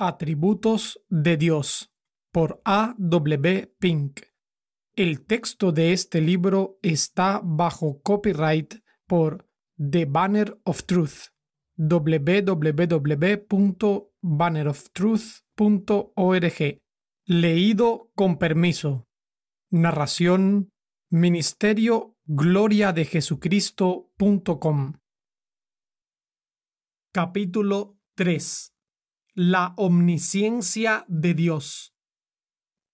Atributos de Dios por A. W. Pink. El texto de este libro está bajo copyright por The Banner of Truth www.banneroftruth.org. Leído con permiso. Narración Ministerio Gloria de Jesucristo.com. Capítulo 3 la omnisciencia de Dios.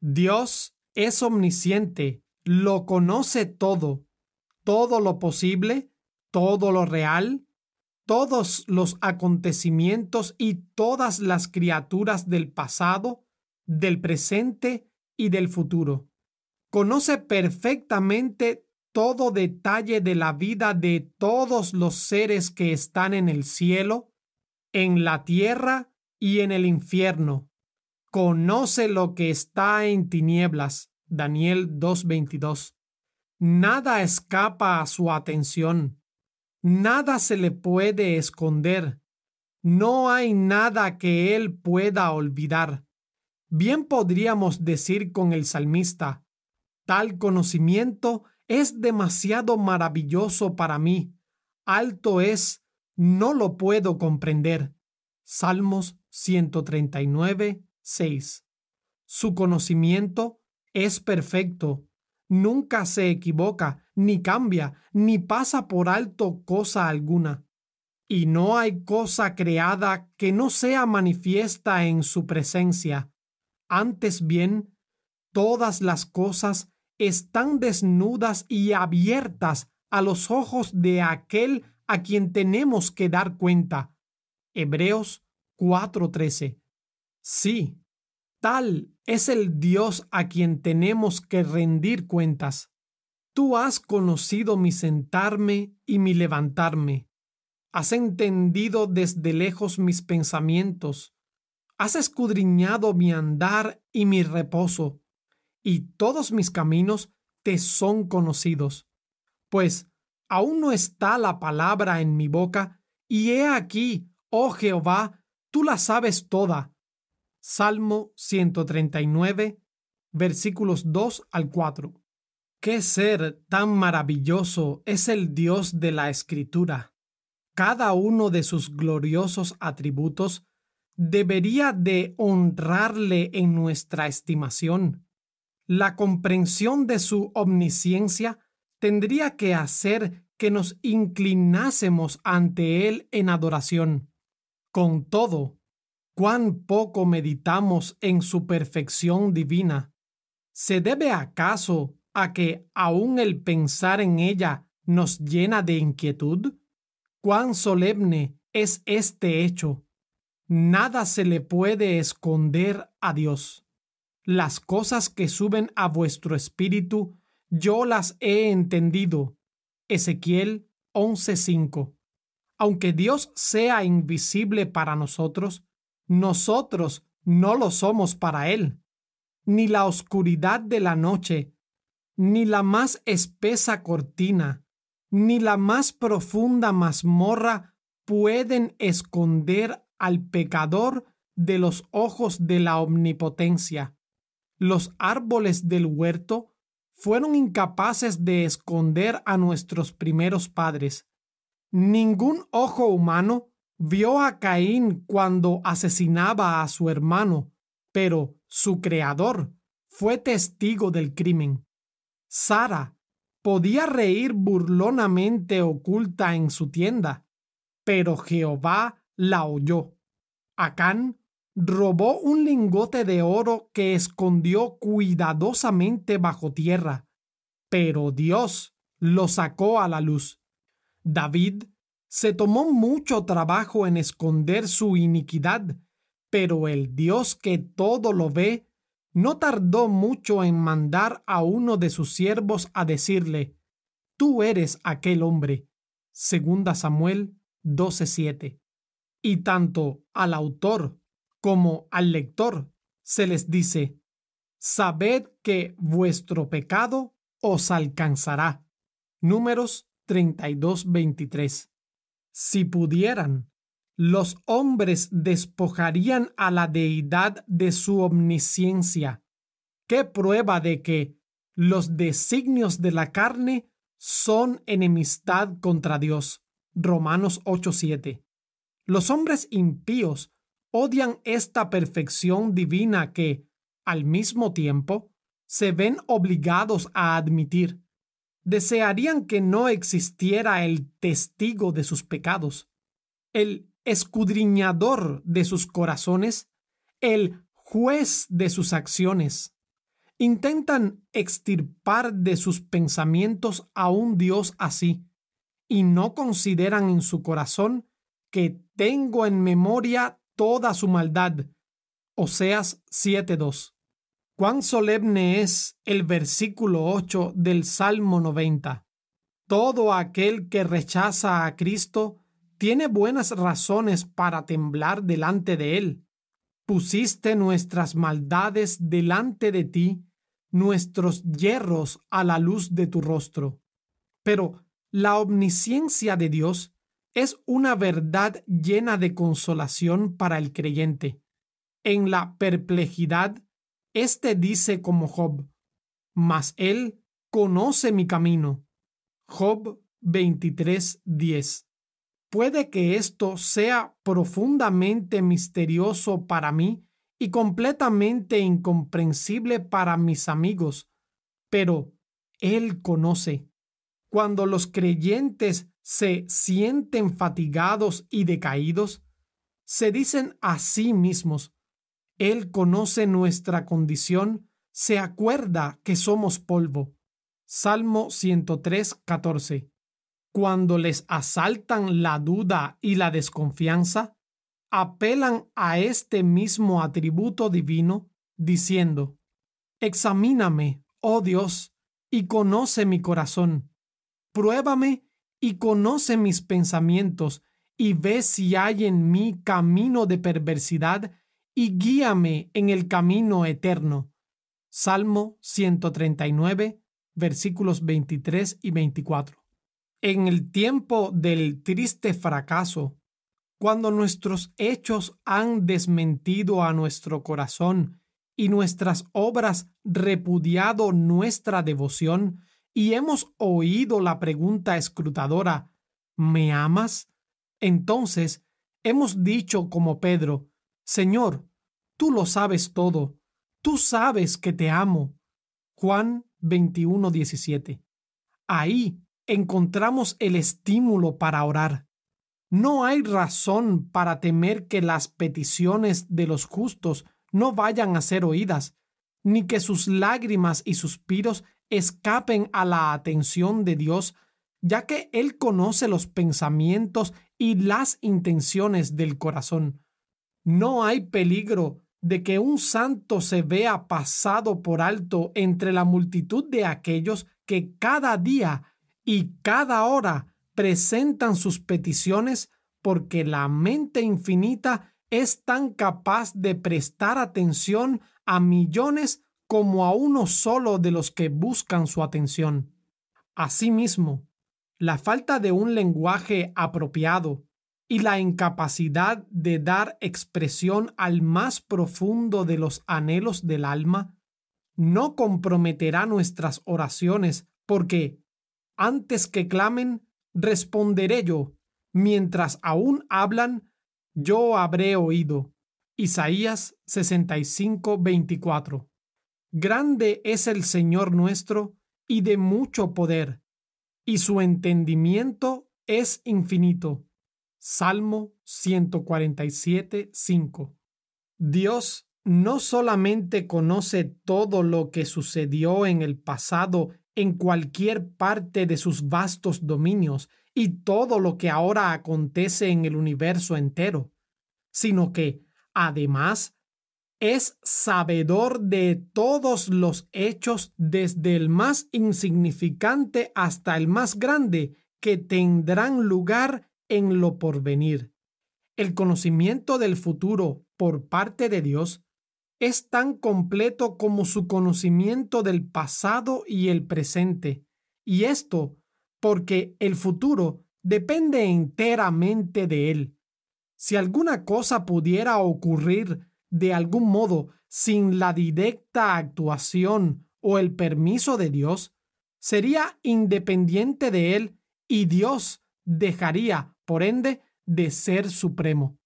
Dios es omnisciente, lo conoce todo, todo lo posible, todo lo real, todos los acontecimientos y todas las criaturas del pasado, del presente y del futuro. Conoce perfectamente todo detalle de la vida de todos los seres que están en el cielo, en la tierra y en el infierno. Conoce lo que está en tinieblas. Daniel 2.22. Nada escapa a su atención. Nada se le puede esconder. No hay nada que él pueda olvidar. Bien podríamos decir con el salmista, tal conocimiento es demasiado maravilloso para mí. Alto es, no lo puedo comprender. Salmos 139, 6. Su conocimiento es perfecto, nunca se equivoca, ni cambia, ni pasa por alto cosa alguna. Y no hay cosa creada que no sea manifiesta en su presencia. Antes bien, todas las cosas están desnudas y abiertas a los ojos de aquel a quien tenemos que dar cuenta. Hebreos 4:13. Sí, tal es el Dios a quien tenemos que rendir cuentas. Tú has conocido mi sentarme y mi levantarme. Has entendido desde lejos mis pensamientos. Has escudriñado mi andar y mi reposo, y todos mis caminos te son conocidos. Pues aún no está la palabra en mi boca, y he aquí, oh Jehová, tú la sabes toda. Salmo 139, versículos 2 al 4. Qué ser tan maravilloso es el Dios de la Escritura. Cada uno de sus gloriosos atributos debería de honrarle en nuestra estimación. La comprensión de su omnisciencia tendría que hacer que nos inclinásemos ante Él en adoración. Con todo, cuán poco meditamos en su perfección divina. ¿Se debe acaso a que aún el pensar en ella nos llena de inquietud? Cuán solemne es este hecho. Nada se le puede esconder a Dios. Las cosas que suben a vuestro espíritu, yo las he entendido. Ezequiel 11:5 aunque Dios sea invisible para nosotros, nosotros no lo somos para Él. Ni la oscuridad de la noche, ni la más espesa cortina, ni la más profunda mazmorra pueden esconder al pecador de los ojos de la omnipotencia. Los árboles del huerto fueron incapaces de esconder a nuestros primeros padres. Ningún ojo humano vio a Caín cuando asesinaba a su hermano, pero su creador fue testigo del crimen. Sara podía reír burlonamente oculta en su tienda, pero Jehová la oyó. Acán robó un lingote de oro que escondió cuidadosamente bajo tierra, pero Dios lo sacó a la luz. David se tomó mucho trabajo en esconder su iniquidad, pero el Dios que todo lo ve no tardó mucho en mandar a uno de sus siervos a decirle, Tú eres aquel hombre. Segunda Samuel 12:7. Y tanto al autor como al lector se les dice, Sabed que vuestro pecado os alcanzará. Números 32:23. Si pudieran, los hombres despojarían a la deidad de su omnisciencia. ¿Qué prueba de que los designios de la carne son enemistad contra Dios? Romanos 8:7. Los hombres impíos odian esta perfección divina que, al mismo tiempo, se ven obligados a admitir. Desearían que no existiera el testigo de sus pecados, el escudriñador de sus corazones, el juez de sus acciones. Intentan extirpar de sus pensamientos a un Dios así, y no consideran en su corazón que tengo en memoria toda su maldad. Oseas 7.2. Cuán solemne es el versículo 8 del Salmo 90. Todo aquel que rechaza a Cristo tiene buenas razones para temblar delante de Él. Pusiste nuestras maldades delante de ti, nuestros hierros a la luz de tu rostro. Pero la omnisciencia de Dios es una verdad llena de consolación para el creyente. En la perplejidad, este dice como Job, mas él conoce mi camino. Job 23:10. Puede que esto sea profundamente misterioso para mí y completamente incomprensible para mis amigos, pero Él conoce. Cuando los creyentes se sienten fatigados y decaídos, se dicen a sí mismos, Él conoce nuestra condición, se acuerda que somos polvo. Salmo 103, 14. Cuando les asaltan la duda y la desconfianza, apelan a este mismo atributo divino, diciendo, Examíname, oh Dios, y conoce mi corazón. Pruébame y conoce mis pensamientos, y ve si hay en mí camino de perversidad, y guíame en el camino eterno. Salmo 139, versículos 23 y 24. En el tiempo del triste fracaso, cuando nuestros hechos han desmentido a nuestro corazón y nuestras obras repudiado nuestra devoción, y hemos oído la pregunta escrutadora, ¿me amas? Entonces hemos dicho como Pedro, Señor, tú lo sabes todo, tú sabes que te amo. Juan 21:17. Ahí encontramos el estímulo para orar. No hay razón para temer que las peticiones de los justos no vayan a ser oídas, ni que sus lágrimas y suspiros escapen a la atención de Dios, ya que Él conoce los pensamientos y las intenciones del corazón. No hay peligro de que un santo se vea pasado por alto entre la multitud de aquellos que cada día y cada hora presentan sus peticiones porque la mente infinita es tan capaz de prestar atención a millones como a uno solo de los que buscan su atención. Asimismo, la falta de un lenguaje apropiado y la incapacidad de dar expresión al más profundo de los anhelos del alma no comprometerá nuestras oraciones porque, antes que clamen, responderé yo, mientras aún hablan, yo habré oído. Isaías 65, 24. Grande es el Señor nuestro y de mucho poder, y su entendimiento es infinito. Salmo 147, 5. Dios no solamente conoce todo lo que sucedió en el pasado en cualquier parte de sus vastos dominios y todo lo que ahora acontece en el universo entero, sino que, además, es sabedor de todos los hechos desde el más insignificante hasta el más grande que tendrán lugar en lo porvenir. El conocimiento del futuro por parte de Dios es tan completo como su conocimiento del pasado y el presente, y esto porque el futuro depende enteramente de Él. Si alguna cosa pudiera ocurrir de algún modo sin la directa actuación o el permiso de Dios, sería independiente de él y Dios dejaría, por ende, de ser supremo.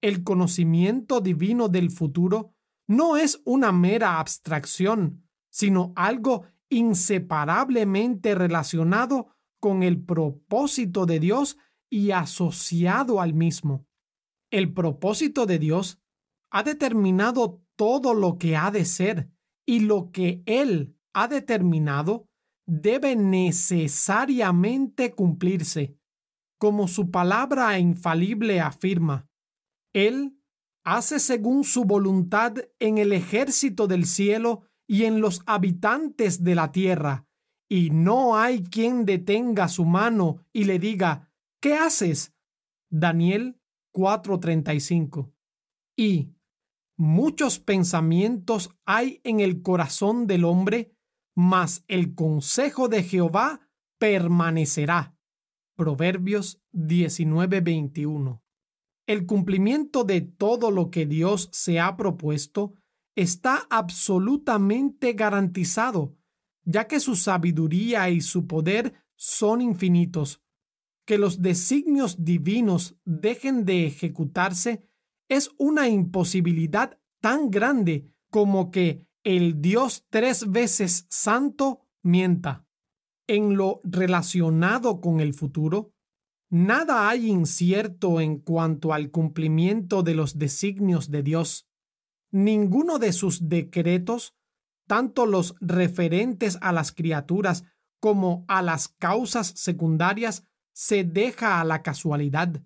El conocimiento divino del futuro no es una mera abstracción, sino algo inseparablemente relacionado con el propósito de Dios y asociado al mismo. El propósito de Dios ha determinado todo lo que ha de ser y lo que Él ha determinado debe necesariamente cumplirse, como su palabra infalible afirma. Él hace según su voluntad en el ejército del cielo y en los habitantes de la tierra, y no hay quien detenga su mano y le diga, ¿qué haces? Daniel 4:35. Y muchos pensamientos hay en el corazón del hombre, mas el consejo de Jehová permanecerá. Proverbios 19:21. El cumplimiento de todo lo que Dios se ha propuesto está absolutamente garantizado, ya que su sabiduría y su poder son infinitos. Que los designios divinos dejen de ejecutarse es una imposibilidad tan grande como que el Dios tres veces santo mienta. En lo relacionado con el futuro, nada hay incierto en cuanto al cumplimiento de los designios de Dios. Ninguno de sus decretos, tanto los referentes a las criaturas como a las causas secundarias, se deja a la casualidad.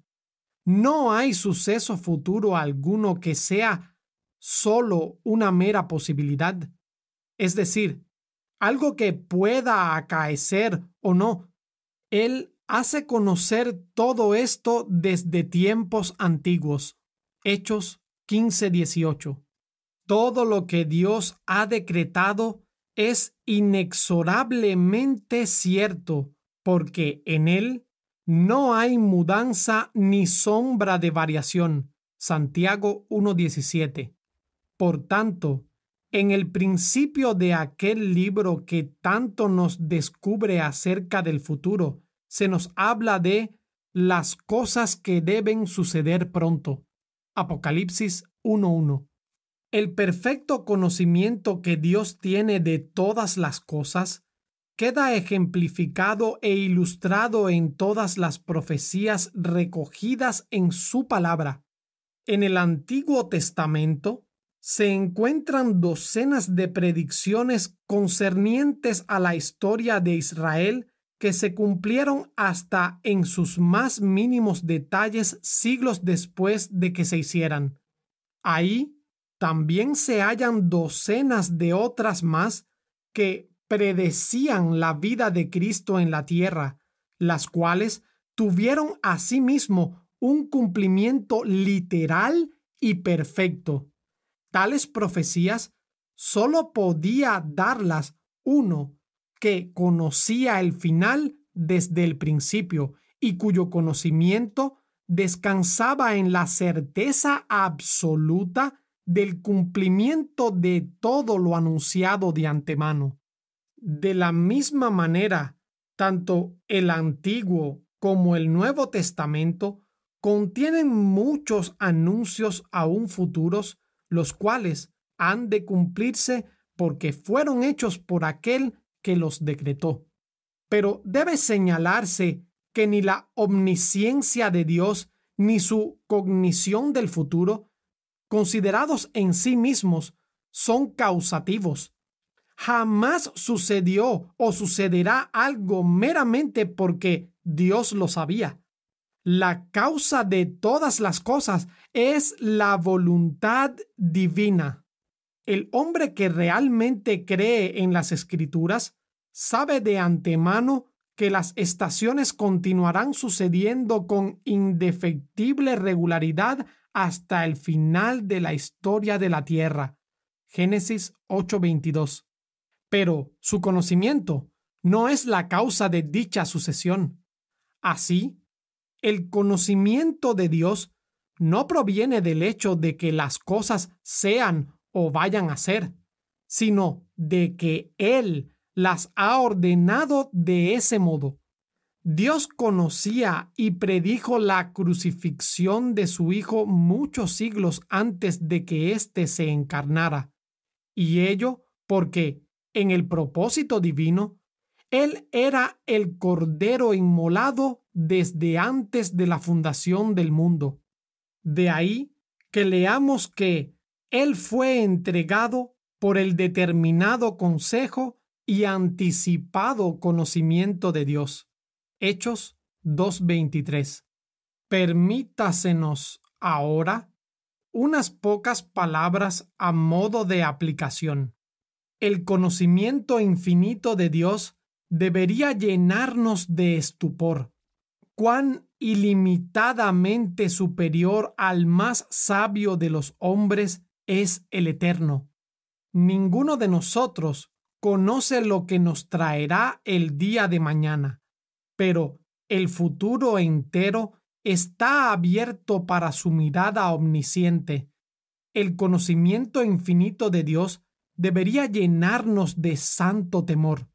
No hay suceso futuro alguno que sea solo una mera posibilidad, es decir, algo que pueda acaecer o no. Él hace conocer todo esto desde tiempos antiguos. Hechos 15:18. Todo lo que Dios ha decretado es inexorablemente cierto, porque en Él no hay mudanza ni sombra de variación. Santiago 1.17. Por tanto, en el principio de aquel libro que tanto nos descubre acerca del futuro, se nos habla de las cosas que deben suceder pronto. Apocalipsis 1.1. El perfecto conocimiento que Dios tiene de todas las cosas queda ejemplificado e ilustrado en todas las profecías recogidas en su palabra. En el Antiguo Testamento se encuentran docenas de predicciones concernientes a la historia de Israel que se cumplieron hasta en sus más mínimos detalles siglos después de que se hicieran. Ahí también se hallan docenas de otras más que predecían la vida de Cristo en la tierra, las cuales tuvieron asimismo un cumplimiento literal y perfecto. Tales profecías sólo podía darlas uno que conocía el final desde el principio y cuyo conocimiento descansaba en la certeza absoluta del cumplimiento de todo lo anunciado de antemano. De la misma manera, tanto el Antiguo como el Nuevo Testamento contienen muchos anuncios aún futuros, los cuales han de cumplirse porque fueron hechos por aquel que los decretó. Pero debe señalarse que ni la omnisciencia de Dios ni su cognición del futuro, considerados en sí mismos, son causativos, Jamás sucedió o sucederá algo meramente porque Dios lo sabía. La causa de todas las cosas es la voluntad divina. El hombre que realmente cree en las escrituras sabe de antemano que las estaciones continuarán sucediendo con indefectible regularidad hasta el final de la historia de la tierra. Génesis 8:22 pero su conocimiento no es la causa de dicha sucesión. Así, el conocimiento de Dios no proviene del hecho de que las cosas sean o vayan a ser, sino de que Él las ha ordenado de ese modo. Dios conocía y predijo la crucifixión de su Hijo muchos siglos antes de que éste se encarnara, y ello porque, en el propósito divino, Él era el Cordero inmolado desde antes de la fundación del mundo. De ahí que leamos que Él fue entregado por el determinado consejo y anticipado conocimiento de Dios. Hechos 2.23. Permítasenos ahora unas pocas palabras a modo de aplicación. El conocimiento infinito de Dios debería llenarnos de estupor. Cuán ilimitadamente superior al más sabio de los hombres es el Eterno. Ninguno de nosotros conoce lo que nos traerá el día de mañana pero el futuro entero está abierto para su mirada omnisciente. El conocimiento infinito de Dios debería llenarnos de santo temor.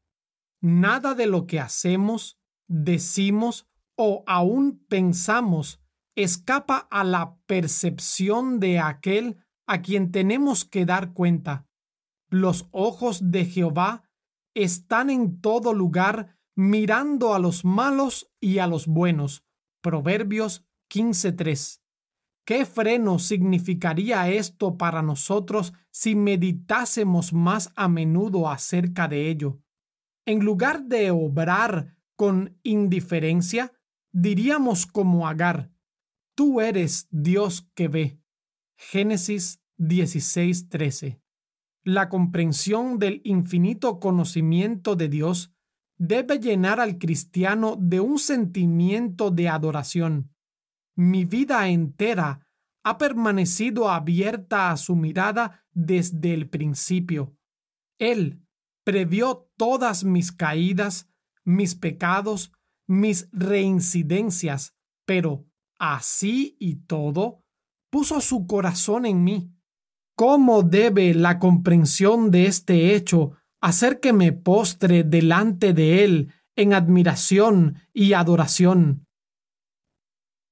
Nada de lo que hacemos, decimos o aún pensamos escapa a la percepción de aquel a quien tenemos que dar cuenta. Los ojos de Jehová están en todo lugar mirando a los malos y a los buenos. Proverbios 15.3. ¿Qué freno significaría esto para nosotros si meditásemos más a menudo acerca de ello? En lugar de obrar con indiferencia, diríamos como Agar, tú eres Dios que ve. Génesis 16:13. La comprensión del infinito conocimiento de Dios debe llenar al cristiano de un sentimiento de adoración. Mi vida entera ha permanecido abierta a su mirada desde el principio. Él previó todas mis caídas, mis pecados, mis reincidencias, pero así y todo, puso su corazón en mí. ¿Cómo debe la comprensión de este hecho hacer que me postre delante de Él en admiración y adoración.